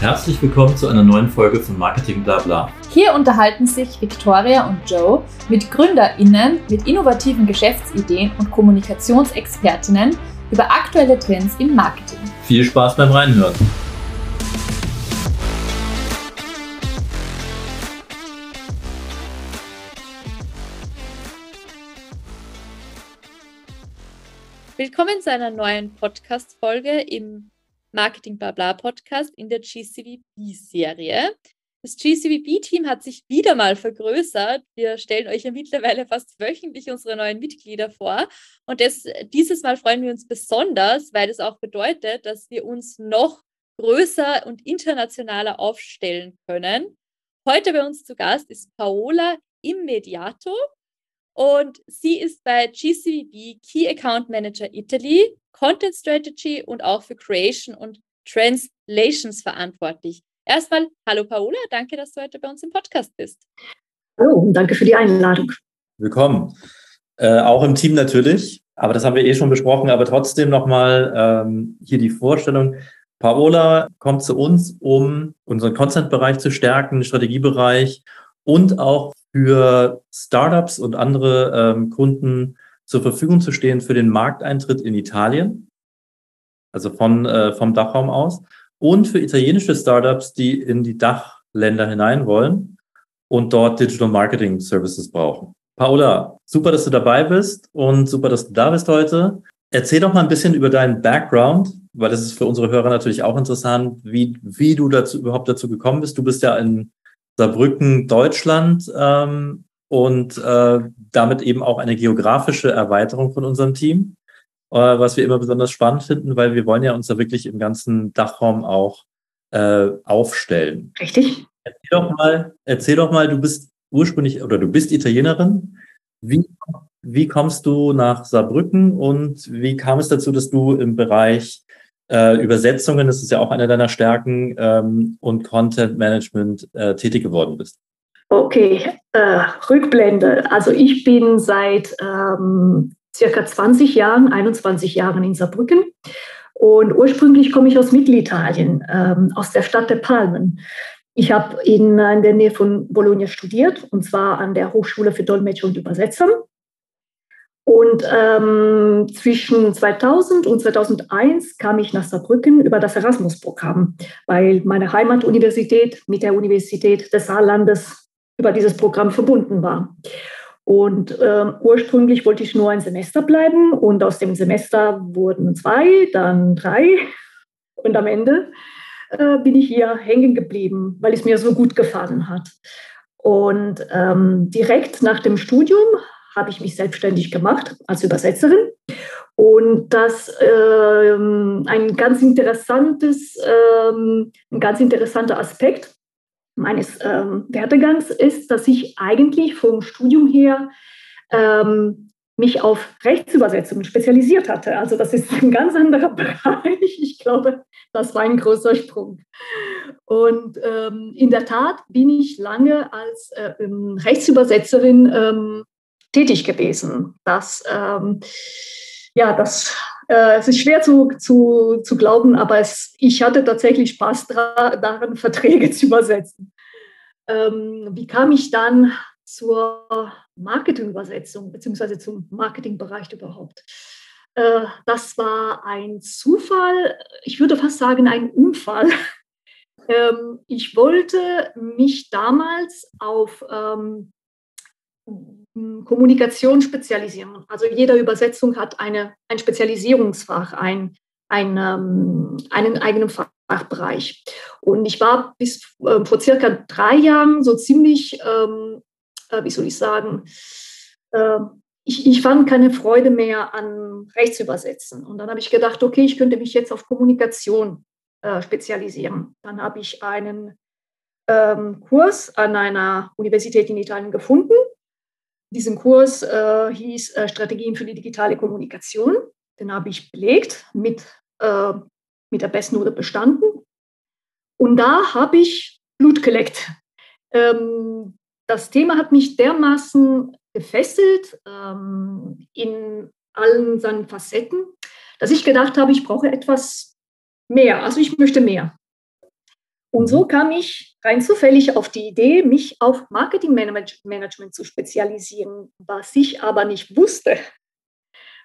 Herzlich willkommen zu einer neuen Folge von Marketing Blabla. Hier unterhalten sich Victoria und Joe mit GründerInnen mit innovativen Geschäftsideen und Kommunikationsexpertinnen über aktuelle Trends im Marketing. Viel Spaß beim Reinhören. Willkommen zu einer neuen Podcast-Folge im Marketing Blabla Podcast in der GCVB-Serie. Das GCVB-Team hat sich wieder mal vergrößert. Wir stellen euch ja mittlerweile fast wöchentlich unsere neuen Mitglieder vor. Und das, dieses Mal freuen wir uns besonders, weil das auch bedeutet, dass wir uns noch größer und internationaler aufstellen können. Heute bei uns zu Gast ist Paola Immediato und sie ist bei GCVB Key Account Manager Italy Content Strategy und auch für Creation und Translations verantwortlich. Erstmal, hallo Paola, danke, dass du heute bei uns im Podcast bist. Hallo und danke für die Einladung. Willkommen. Äh, auch im Team natürlich, aber das haben wir eh schon besprochen, aber trotzdem nochmal ähm, hier die Vorstellung. Paola kommt zu uns, um unseren Content-Bereich zu stärken, Strategiebereich und auch für Startups und andere ähm, Kunden zur Verfügung zu stehen für den Markteintritt in Italien, also von, äh, vom Dachraum aus, und für italienische Startups, die in die Dachländer hinein wollen und dort Digital Marketing Services brauchen. Paola, super, dass du dabei bist und super, dass du da bist heute. Erzähl doch mal ein bisschen über deinen Background, weil das ist für unsere Hörer natürlich auch interessant, wie, wie du dazu überhaupt dazu gekommen bist. Du bist ja in Saarbrücken, Deutschland ähm, und äh, damit eben auch eine geografische Erweiterung von unserem Team, äh, was wir immer besonders spannend finden, weil wir wollen ja uns da wirklich im ganzen Dachraum auch äh, aufstellen. Richtig. Erzähl doch mal, erzähl doch mal, du bist ursprünglich oder du bist Italienerin. Wie, wie kommst du nach Saarbrücken und wie kam es dazu, dass du im Bereich äh, Übersetzungen, das ist ja auch eine deiner Stärken, ähm, und Content Management äh, tätig geworden bist? Okay, äh, Rückblende. Also ich bin seit ähm, circa 20 Jahren, 21 Jahren in Saarbrücken. Und ursprünglich komme ich aus Mittelitalien, ähm, aus der Stadt der Palmen. Ich habe in, in der Nähe von Bologna studiert, und zwar an der Hochschule für Dolmetscher und Übersetzer. Und ähm, zwischen 2000 und 2001 kam ich nach Saarbrücken über das Erasmus-Programm, weil meine Heimatuniversität mit der Universität des Saarlandes über dieses Programm verbunden war. Und äh, ursprünglich wollte ich nur ein Semester bleiben und aus dem Semester wurden zwei, dann drei. Und am Ende äh, bin ich hier hängen geblieben, weil es mir so gut gefallen hat. Und ähm, direkt nach dem Studium habe ich mich selbstständig gemacht als Übersetzerin. Und das äh, ein ganz interessantes, ähm, ein ganz interessanter Aspekt meines ähm, Werdegangs ist, dass ich eigentlich vom Studium her ähm, mich auf Rechtsübersetzungen spezialisiert hatte. Also das ist ein ganz anderer Bereich. Ich glaube, das war ein großer Sprung. Und ähm, in der Tat bin ich lange als äh, ähm, Rechtsübersetzerin ähm, tätig gewesen. Das, ähm, ja, das äh, es ist schwer zu, zu, zu glauben, aber es, ich hatte tatsächlich Spaß daran, Verträge zu übersetzen. Ähm, wie kam ich dann zur Marketingübersetzung beziehungsweise zum Marketingbereich überhaupt? Äh, das war ein Zufall, ich würde fast sagen ein Unfall. Ähm, ich wollte mich damals auf ähm, Kommunikation spezialisieren. Also jede Übersetzung hat eine, ein Spezialisierungsfach, ein, ein, ähm, einen eigenen Fachbereich. Und ich war bis äh, vor circa drei Jahren so ziemlich, ähm, äh, wie soll ich sagen, äh, ich, ich fand keine Freude mehr an Rechtsübersetzen. Und dann habe ich gedacht, okay, ich könnte mich jetzt auf Kommunikation äh, spezialisieren. Dann habe ich einen ähm, Kurs an einer Universität in Italien gefunden diesen Kurs äh, hieß äh, Strategien für die digitale Kommunikation. Den habe ich belegt, mit, äh, mit der Bestnote bestanden. Und da habe ich Blut geleckt. Ähm, das Thema hat mich dermaßen gefesselt ähm, in allen seinen Facetten, dass ich gedacht habe, ich brauche etwas mehr. Also ich möchte mehr. Und so kam ich rein zufällig auf die Idee, mich auf Marketingmanagement zu spezialisieren. Was ich aber nicht wusste,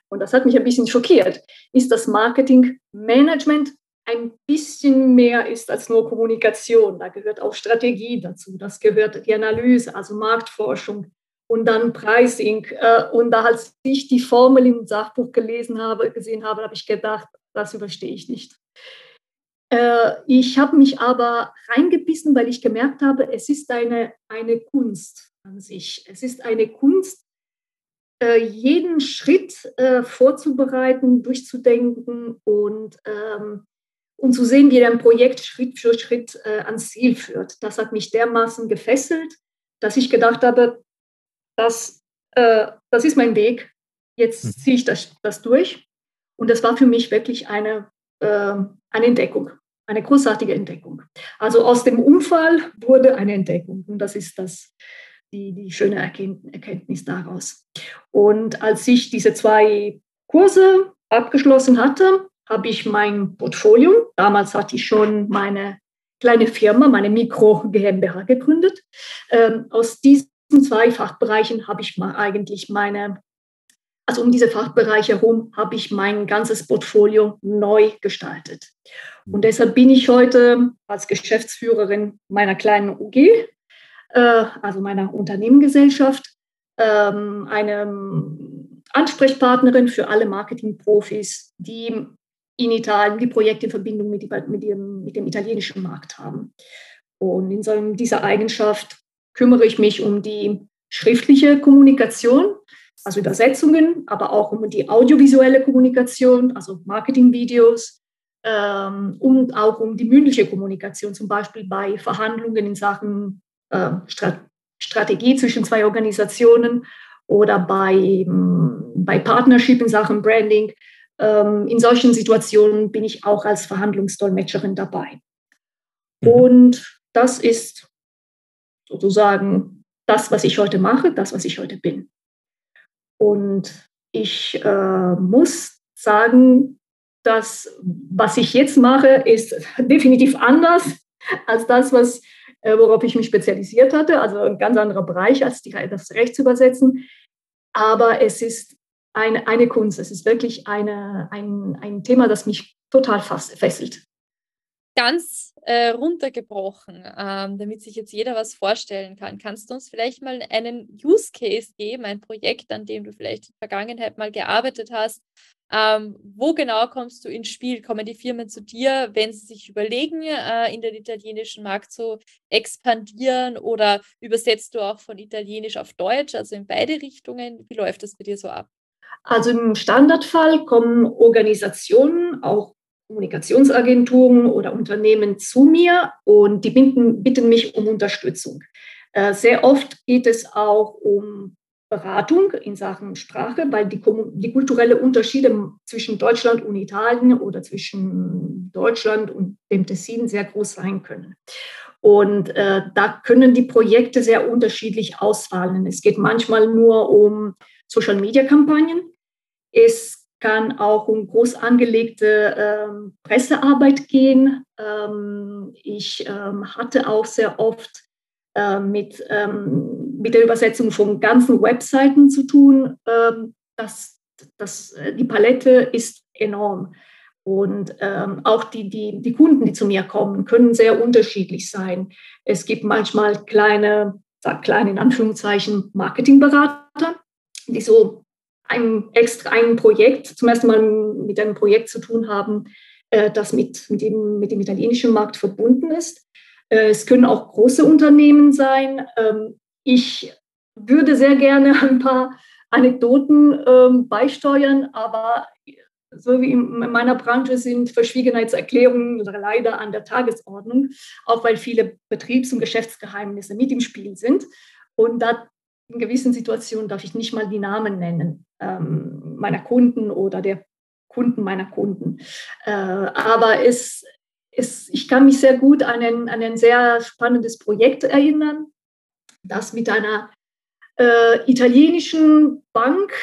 und das hat mich ein bisschen schockiert, ist, dass Marketingmanagement ein bisschen mehr ist als nur Kommunikation. Da gehört auch Strategie dazu, das gehört die Analyse, also Marktforschung und dann Pricing. Äh, und da, als ich die Formel im Sachbuch gelesen habe, gesehen habe, habe ich gedacht, das überstehe ich nicht. Äh, ich habe mich aber reingebissen, weil ich gemerkt habe, es ist eine, eine Kunst an sich. Es ist eine Kunst, äh, jeden Schritt äh, vorzubereiten, durchzudenken und, ähm, und zu sehen, wie ein Projekt Schritt für Schritt ans Ziel führt. Das hat mich dermaßen gefesselt, dass ich gedacht habe, das, das ist mein Weg. Jetzt mhm. ziehe ich das, das durch. Und das war für mich wirklich eine, eine Entdeckung eine großartige Entdeckung. Also aus dem Unfall wurde eine Entdeckung und das ist das, die, die schöne Erkenntnis daraus. Und als ich diese zwei Kurse abgeschlossen hatte, habe ich mein Portfolio, damals hatte ich schon meine kleine Firma, meine Mikro GmbH gegründet. Ähm, aus diesen zwei Fachbereichen habe ich mal eigentlich meine also um diese Fachbereiche herum habe ich mein ganzes Portfolio neu gestaltet. Und deshalb bin ich heute als Geschäftsführerin meiner kleinen UG, äh, also meiner Unternehmengesellschaft, ähm, eine Ansprechpartnerin für alle Marketingprofis, die in Italien die Projekte in Verbindung mit, mit, dem, mit dem italienischen Markt haben. Und in so dieser Eigenschaft kümmere ich mich um die schriftliche Kommunikation also Übersetzungen, aber auch um die audiovisuelle Kommunikation, also Marketingvideos ähm, und auch um die mündliche Kommunikation, zum Beispiel bei Verhandlungen in Sachen äh, Strat Strategie zwischen zwei Organisationen oder bei, ähm, bei Partnership in Sachen Branding. Ähm, in solchen Situationen bin ich auch als Verhandlungsdolmetscherin dabei. Mhm. Und das ist sozusagen das, was ich heute mache, das, was ich heute bin. Und ich äh, muss sagen, dass was ich jetzt mache, ist definitiv anders als das, was, äh, worauf ich mich spezialisiert hatte. Also ein ganz anderer Bereich, als die, das Recht zu übersetzen. Aber es ist eine, eine Kunst. Es ist wirklich eine, ein, ein Thema, das mich total fesselt. Ganz äh, runtergebrochen, ähm, damit sich jetzt jeder was vorstellen kann. Kannst du uns vielleicht mal einen Use Case geben, ein Projekt, an dem du vielleicht in der Vergangenheit mal gearbeitet hast? Ähm, wo genau kommst du ins Spiel? Kommen die Firmen zu dir, wenn sie sich überlegen, äh, in den italienischen Markt zu expandieren oder übersetzt du auch von Italienisch auf Deutsch, also in beide Richtungen? Wie läuft das bei dir so ab? Also im Standardfall kommen Organisationen, auch Kommunikationsagenturen oder Unternehmen zu mir und die bitten, bitten mich um Unterstützung. Äh, sehr oft geht es auch um Beratung in Sachen Sprache, weil die, die kulturellen Unterschiede zwischen Deutschland und Italien oder zwischen Deutschland und dem Tessin sehr groß sein können. Und äh, da können die Projekte sehr unterschiedlich ausfallen. Es geht manchmal nur um Social-Media-Kampagnen. Es kann auch um groß angelegte ähm, Pressearbeit gehen. Ähm, ich ähm, hatte auch sehr oft äh, mit, ähm, mit der Übersetzung von ganzen Webseiten zu tun. Ähm, das, das, äh, die Palette ist enorm. Und ähm, auch die, die, die Kunden, die zu mir kommen, können sehr unterschiedlich sein. Es gibt manchmal kleine, sag klein in Anführungszeichen, Marketingberater, die so ein extra ein Projekt, zum ersten Mal mit einem Projekt zu tun haben, äh, das mit, mit, dem, mit dem italienischen Markt verbunden ist. Äh, es können auch große Unternehmen sein. Ähm, ich würde sehr gerne ein paar Anekdoten ähm, beisteuern, aber so wie in meiner Branche sind Verschwiegenheitserklärungen leider an der Tagesordnung, auch weil viele Betriebs- und Geschäftsgeheimnisse mit im Spiel sind. Und da in gewissen Situationen darf ich nicht mal die Namen nennen ähm, meiner Kunden oder der Kunden meiner Kunden. Äh, aber es, es, ich kann mich sehr gut an ein, an ein sehr spannendes Projekt erinnern, das mit einer äh, italienischen Bank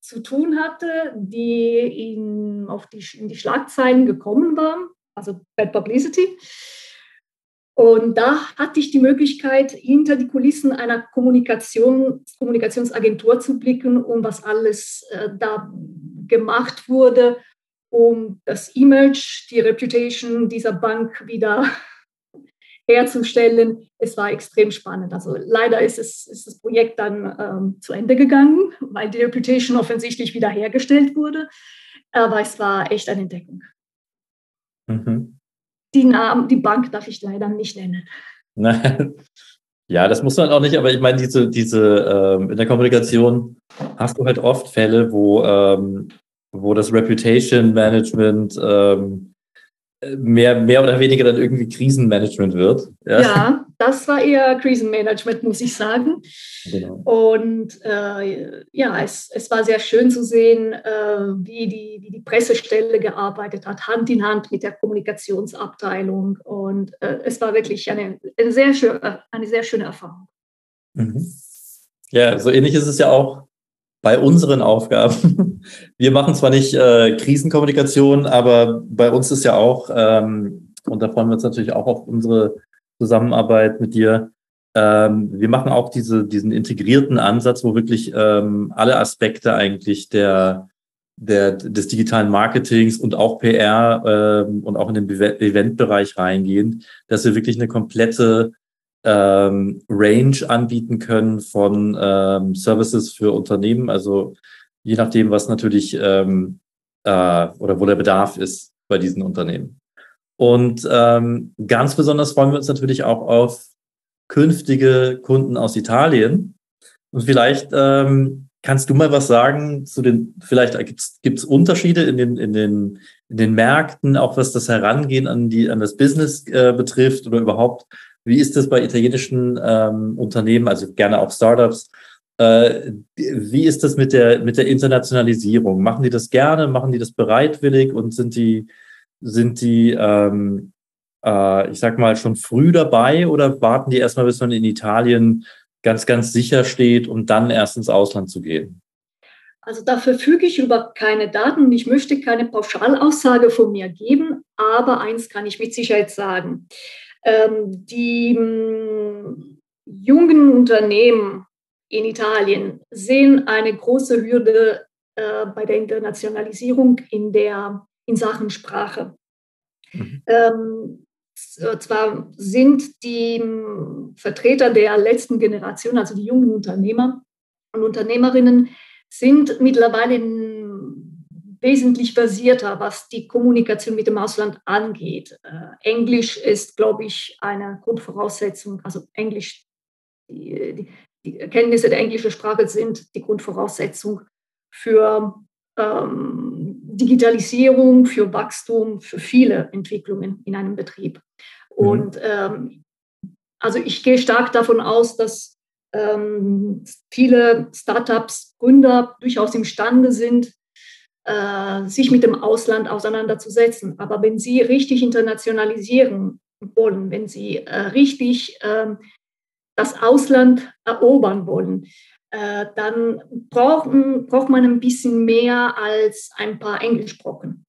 zu tun hatte, die in, auf die, in die Schlagzeilen gekommen war, also Bad Publicity. Und da hatte ich die Möglichkeit, hinter die Kulissen einer Kommunikation, Kommunikationsagentur zu blicken, um was alles äh, da gemacht wurde, um das Image, die Reputation dieser Bank wieder herzustellen. Es war extrem spannend. Also leider ist, es, ist das Projekt dann ähm, zu Ende gegangen, weil die Reputation offensichtlich wiederhergestellt wurde. Aber es war echt eine Entdeckung. Mhm. Die, Namen, die Bank darf ich leider nicht nennen. Ja, das muss man auch nicht, aber ich meine, diese, diese ähm, in der Kommunikation hast du halt oft Fälle, wo, ähm, wo das Reputation Management ähm, mehr, mehr oder weniger dann irgendwie Krisenmanagement wird. Ja, ja das war eher Krisenmanagement, muss ich sagen. Genau. Und äh, ja, es, es war sehr schön zu sehen, äh, wie, die, wie die Pressestelle gearbeitet hat, Hand in Hand mit der Kommunikationsabteilung. Und äh, es war wirklich eine, eine, sehr schöne, eine sehr schöne Erfahrung. Mhm. Ja, so ähnlich ist es ja auch bei unseren Aufgaben. Wir machen zwar nicht äh, Krisenkommunikation, aber bei uns ist ja auch, ähm, und da freuen wir uns natürlich auch auf unsere Zusammenarbeit mit dir, ähm, wir machen auch diese, diesen integrierten Ansatz, wo wirklich ähm, alle Aspekte eigentlich der, der, des digitalen Marketings und auch PR ähm, und auch in den Eventbereich reingehen, dass wir wirklich eine komplette ähm, Range anbieten können von ähm, Services für Unternehmen. Also je nachdem, was natürlich ähm, äh, oder wo der Bedarf ist bei diesen Unternehmen. Und ähm, ganz besonders freuen wir uns natürlich auch auf künftige Kunden aus Italien. Und vielleicht ähm, kannst du mal was sagen zu den, vielleicht gibt es Unterschiede in den, in, den, in den Märkten, auch was das Herangehen an, die, an das Business äh, betrifft oder überhaupt wie ist das bei italienischen ähm, Unternehmen, also gerne auch Startups? Äh, wie ist das mit der, mit der Internationalisierung? Machen die das gerne? Machen die das bereitwillig? Und sind die, sind die ähm, äh, ich sag mal, schon früh dabei oder warten die erstmal, bis man in Italien ganz, ganz sicher steht, um dann erst ins Ausland zu gehen? Also da verfüge ich über keine Daten ich möchte keine Pauschalaussage von mir geben, aber eins kann ich mit Sicherheit sagen. Ähm, die hm, jungen Unternehmen in Italien sehen eine große Hürde äh, bei der Internationalisierung in, der, in Sachen Sprache. Mhm. Ähm, zwar sind die hm, Vertreter der letzten Generation, also die jungen Unternehmer und Unternehmerinnen, sind mittlerweile wesentlich versierter, was die Kommunikation mit dem Ausland angeht. Äh, Englisch ist, glaube ich, eine Grundvoraussetzung, also Englisch, die, die, die, Kenntnisse der englischen Sprache sind die Grundvoraussetzung für ähm, Digitalisierung, für Wachstum, für viele Entwicklungen in einem Betrieb. Mhm. Und ähm, also ich gehe stark davon aus, dass ähm, viele Startups, Gründer durchaus imstande sind, äh, sich mit dem Ausland auseinanderzusetzen. Aber wenn Sie richtig internationalisieren wollen, wenn Sie äh, richtig äh, das Ausland erobern wollen, äh, dann brauchen, braucht man ein bisschen mehr als ein paar Englischbrocken.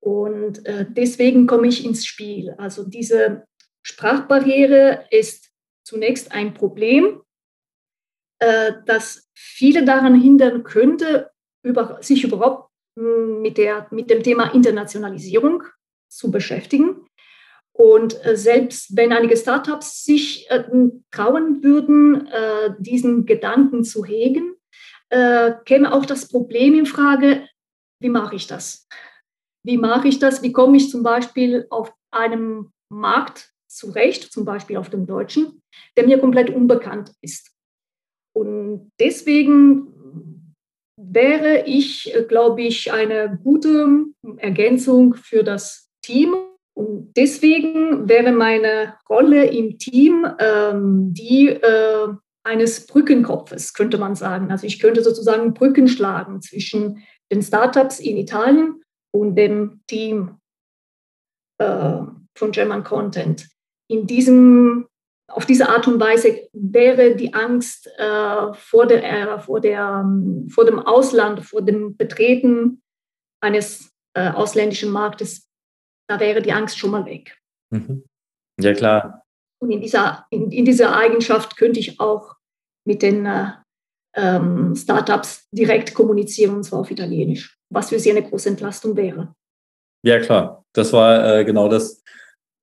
Und äh, deswegen komme ich ins Spiel. Also diese Sprachbarriere ist zunächst ein Problem, das viele daran hindern könnte, über, sich überhaupt mit, der, mit dem Thema Internationalisierung zu beschäftigen. Und äh, selbst wenn einige Startups sich äh, trauen würden, äh, diesen Gedanken zu hegen, käme auch das Problem in Frage, wie mache ich das? Wie mache ich das? Wie komme ich zum Beispiel auf einem Markt zurecht, zum Beispiel auf dem deutschen, der mir komplett unbekannt ist? Und deswegen wäre ich, äh, glaube ich, eine gute Ergänzung für das Team. Und deswegen wäre meine Rolle im Team ähm, die äh, eines Brückenkopfes, könnte man sagen. Also ich könnte sozusagen Brücken schlagen zwischen den Startups in Italien und dem Team äh, von German Content. In diesem auf diese Art und Weise wäre die Angst äh, vor, der, äh, vor, der, ähm, vor dem Ausland, vor dem Betreten eines äh, ausländischen Marktes, da wäre die Angst schon mal weg. Mhm. Ja klar, Und in dieser, in, in dieser Eigenschaft könnte ich auch mit den äh, ähm, Startups direkt kommunizieren, und zwar auf Italienisch, was für sie eine große Entlastung wäre. Ja, klar. Das war äh, genau das,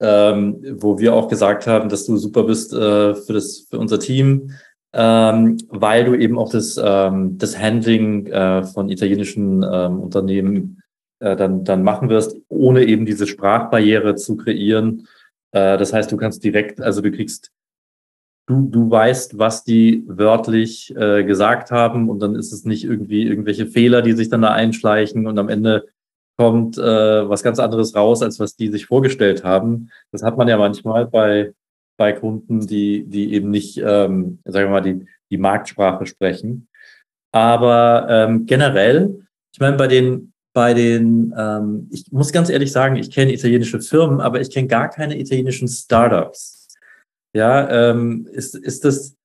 ähm, wo wir auch gesagt haben, dass du super bist äh, für, das, für unser Team, ähm, weil du eben auch das, ähm, das Handling äh, von italienischen ähm, Unternehmen äh, dann, dann machen wirst, ohne eben diese Sprachbarriere zu kreieren. Äh, das heißt, du kannst direkt, also du kriegst, du, du weißt, was die wörtlich äh, gesagt haben und dann ist es nicht irgendwie irgendwelche Fehler, die sich dann da einschleichen und am Ende kommt äh, was ganz anderes raus, als was die sich vorgestellt haben. Das hat man ja manchmal bei, bei Kunden, die, die eben nicht, ähm, sagen wir mal, die, die Marktsprache sprechen. Aber ähm, generell, ich meine, bei den, bei den, ähm, ich muss ganz ehrlich sagen, ich kenne italienische Firmen, aber ich kenne gar keine italienischen Startups. Ja, ähm, ist, ist das,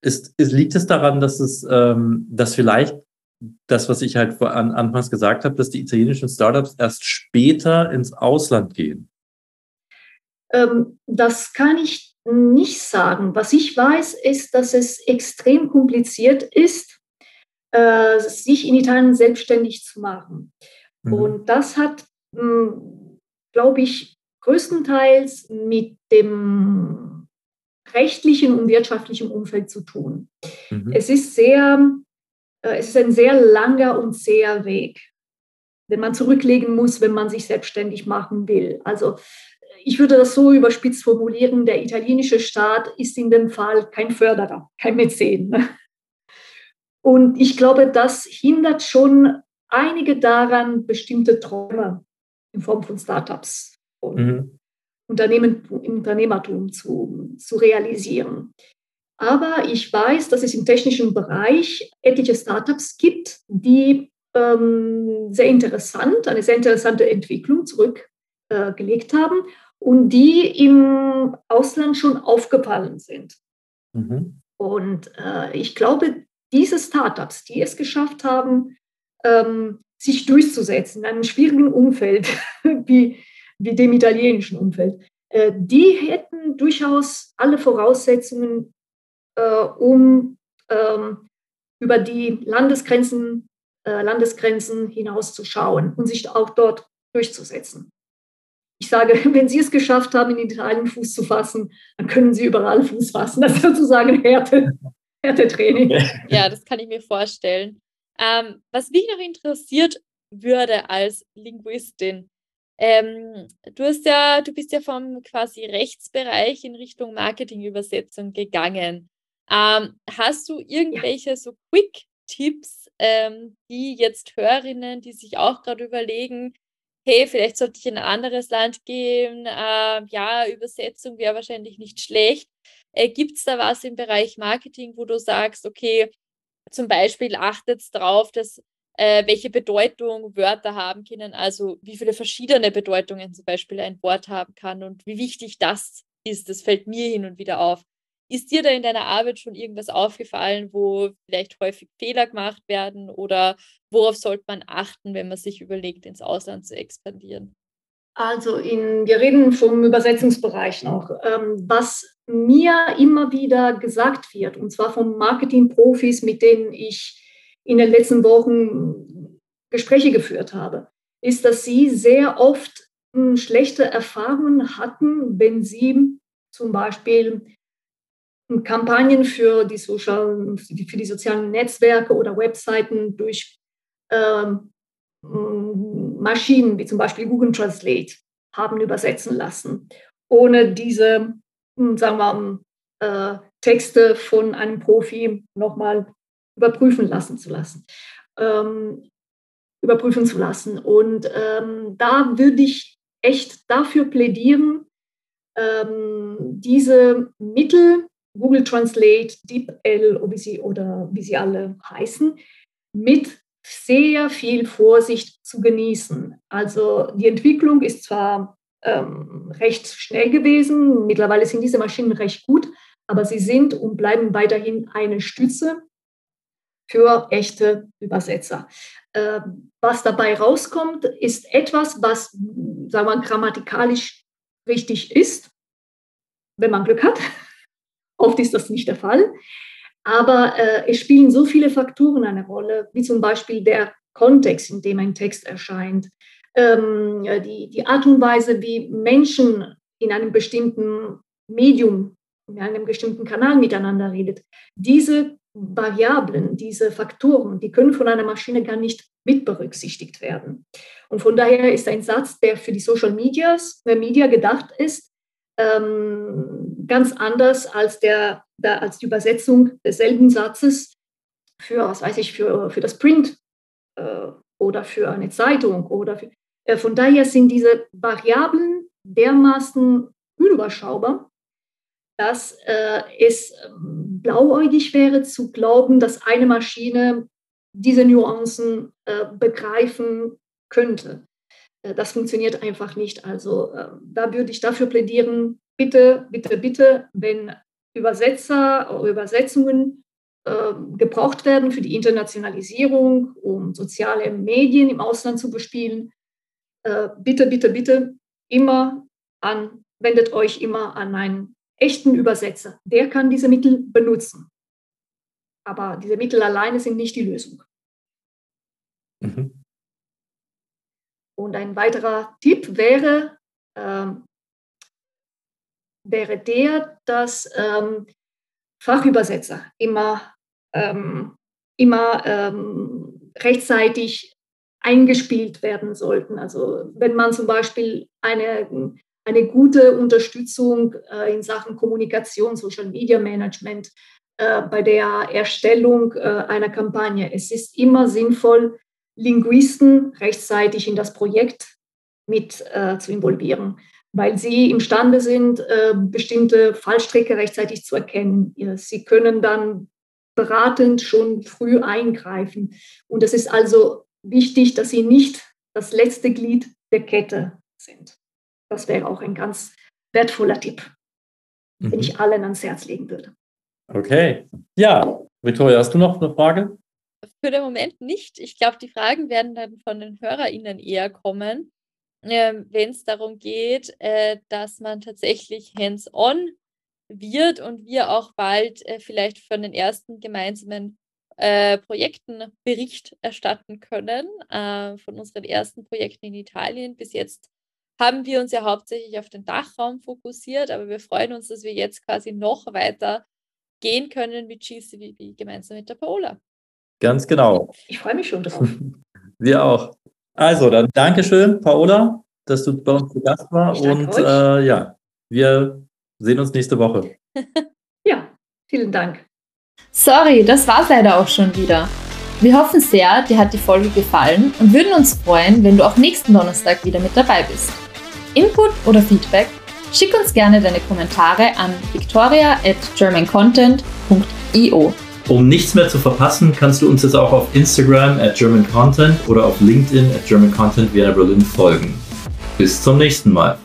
ist, ist, liegt es daran, dass es, ähm, dass vielleicht das, was ich halt an, anfangs gesagt habe, dass die italienischen Startups erst später ins Ausland gehen? Ähm, das kann ich nicht sagen. Was ich weiß, ist, dass es extrem kompliziert ist, äh, sich in Italien selbstständig zu machen. Mhm. Und das hat, hm, glaube ich, größtenteils mit dem rechtlichen und wirtschaftlichen Umfeld zu tun. Mhm. Es ist sehr es ist ein sehr langer und zäher Weg, den man zurücklegen muss, wenn man sich selbstständig machen will. Also ich würde das so überspitzt formulieren, der italienische Staat ist in dem Fall kein Förderer, kein Mäzen. Und ich glaube, das hindert schon einige daran, bestimmte Träume in Form von Startups und mhm. Unternehmen, Unternehmertum zu, zu realisieren. Aber ich weiß, dass es im technischen Bereich etliche Startups gibt, die ähm, sehr interessant, eine sehr interessante Entwicklung zurückgelegt äh, haben und die im Ausland schon aufgefallen sind. Mhm. Und äh, ich glaube, diese Startups, die es geschafft haben, ähm, sich durchzusetzen in einem schwierigen Umfeld wie, wie dem italienischen Umfeld, äh, die hätten durchaus alle Voraussetzungen, um ähm, über die Landesgrenzen, äh, Landesgrenzen hinaus zu schauen und sich auch dort durchzusetzen. Ich sage, wenn Sie es geschafft haben, in Italien Fuß zu fassen, dann können Sie überall Fuß fassen. Das ist sozusagen Härte, Härtetraining. Ja, das kann ich mir vorstellen. Ähm, was mich noch interessiert würde als Linguistin, ähm, du hast ja, du bist ja vom quasi Rechtsbereich in Richtung Marketingübersetzung gegangen. Ähm, hast du irgendwelche ja. so Quick-Tipps, ähm, die jetzt Hörerinnen, die sich auch gerade überlegen, hey, vielleicht sollte ich in ein anderes Land gehen, äh, ja, Übersetzung wäre wahrscheinlich nicht schlecht. Äh, Gibt es da was im Bereich Marketing, wo du sagst, okay, zum Beispiel achtet darauf, dass äh, welche Bedeutung Wörter haben können, also wie viele verschiedene Bedeutungen zum Beispiel ein Wort haben kann und wie wichtig das ist. Das fällt mir hin und wieder auf. Ist dir da in deiner Arbeit schon irgendwas aufgefallen, wo vielleicht häufig Fehler gemacht werden oder worauf sollte man achten, wenn man sich überlegt, ins Ausland zu expandieren? Also in, wir reden vom Übersetzungsbereich noch. Ähm, was mir immer wieder gesagt wird, und zwar von Marketingprofis, mit denen ich in den letzten Wochen Gespräche geführt habe, ist, dass sie sehr oft hm, schlechte Erfahrungen hatten, wenn sie zum Beispiel Kampagnen für die, Social, für die sozialen Netzwerke oder Webseiten durch ähm, Maschinen wie zum Beispiel Google Translate haben übersetzen lassen, ohne diese, sagen wir, äh, Texte von einem Profi nochmal überprüfen lassen zu lassen. Ähm, überprüfen zu lassen. Und ähm, da würde ich echt dafür plädieren, ähm, diese Mittel Google Translate, DeepL wie sie, oder wie sie alle heißen, mit sehr viel Vorsicht zu genießen. Also die Entwicklung ist zwar ähm, recht schnell gewesen, mittlerweile sind diese Maschinen recht gut, aber sie sind und bleiben weiterhin eine Stütze für echte Übersetzer. Äh, was dabei rauskommt, ist etwas, was, sagen wir, grammatikalisch richtig ist, wenn man Glück hat. Oft ist das nicht der Fall. Aber äh, es spielen so viele Faktoren eine Rolle, wie zum Beispiel der Kontext, in dem ein Text erscheint, ähm, die, die Art und Weise, wie Menschen in einem bestimmten Medium, in einem bestimmten Kanal miteinander redet. Diese Variablen, diese Faktoren, die können von einer Maschine gar nicht mit berücksichtigt werden. Und von daher ist ein Satz, der für die Social Medias, der Media gedacht ist, ähm, ganz anders als, der, der, als die Übersetzung desselben Satzes für, was weiß ich, für, für das Print äh, oder für eine Zeitung. Oder für, äh, von daher sind diese Variablen dermaßen unüberschaubar, dass äh, es ähm, blauäugig wäre zu glauben, dass eine Maschine diese Nuancen äh, begreifen könnte. Äh, das funktioniert einfach nicht. Also äh, da würde ich dafür plädieren, bitte, bitte, bitte, wenn Übersetzer oder Übersetzungen äh, gebraucht werden für die Internationalisierung, um soziale Medien im Ausland zu bespielen, bitte, bitte, bitte immer an, wendet euch immer an einen echten Übersetzer. Der kann diese Mittel benutzen. Aber diese Mittel alleine sind nicht die Lösung. Mhm. Und ein weiterer Tipp wäre, ähm, wäre der, dass ähm, Fachübersetzer immer, ähm, immer ähm, rechtzeitig eingespielt werden sollten. Also wenn man zum Beispiel eine, eine gute Unterstützung äh, in Sachen Kommunikation, Social Media Management äh, bei der Erstellung äh, einer Kampagne, es ist immer sinnvoll, Linguisten rechtzeitig in das Projekt mit äh, zu involvieren, weil sie imstande sind, äh, bestimmte Fallstrecke rechtzeitig zu erkennen. Sie können dann beratend schon früh eingreifen. Und es ist also wichtig, dass sie nicht das letzte Glied der Kette sind. Das wäre auch ein ganz wertvoller Tipp, mhm. den ich allen ans Herz legen würde. Okay. Ja, Victoria, hast du noch eine Frage? Für den Moment nicht. Ich glaube, die Fragen werden dann von den HörerInnen eher kommen, äh, wenn es darum geht, äh, dass man tatsächlich hands-on wird und wir auch bald äh, vielleicht von den ersten gemeinsamen äh, Projekten Bericht erstatten können, äh, von unseren ersten Projekten in Italien. Bis jetzt haben wir uns ja hauptsächlich auf den Dachraum fokussiert, aber wir freuen uns, dass wir jetzt quasi noch weiter gehen können mit GCVB gemeinsam mit der Paola. Ganz genau. Ich freue mich schon drauf. Wir auch. Also, dann Dankeschön, Paola, dass du bei uns zu Gast warst. Und äh, ja, wir sehen uns nächste Woche. ja, vielen Dank. Sorry, das war's leider auch schon wieder. Wir hoffen sehr, dir hat die Folge gefallen und würden uns freuen, wenn du auch nächsten Donnerstag wieder mit dabei bist. Input oder Feedback? Schick uns gerne deine Kommentare an victoria at germancontent.io. Um nichts mehr zu verpassen, kannst du uns jetzt auch auf Instagram at German Content oder auf LinkedIn at German Content Vienna Berlin folgen. Bis zum nächsten Mal.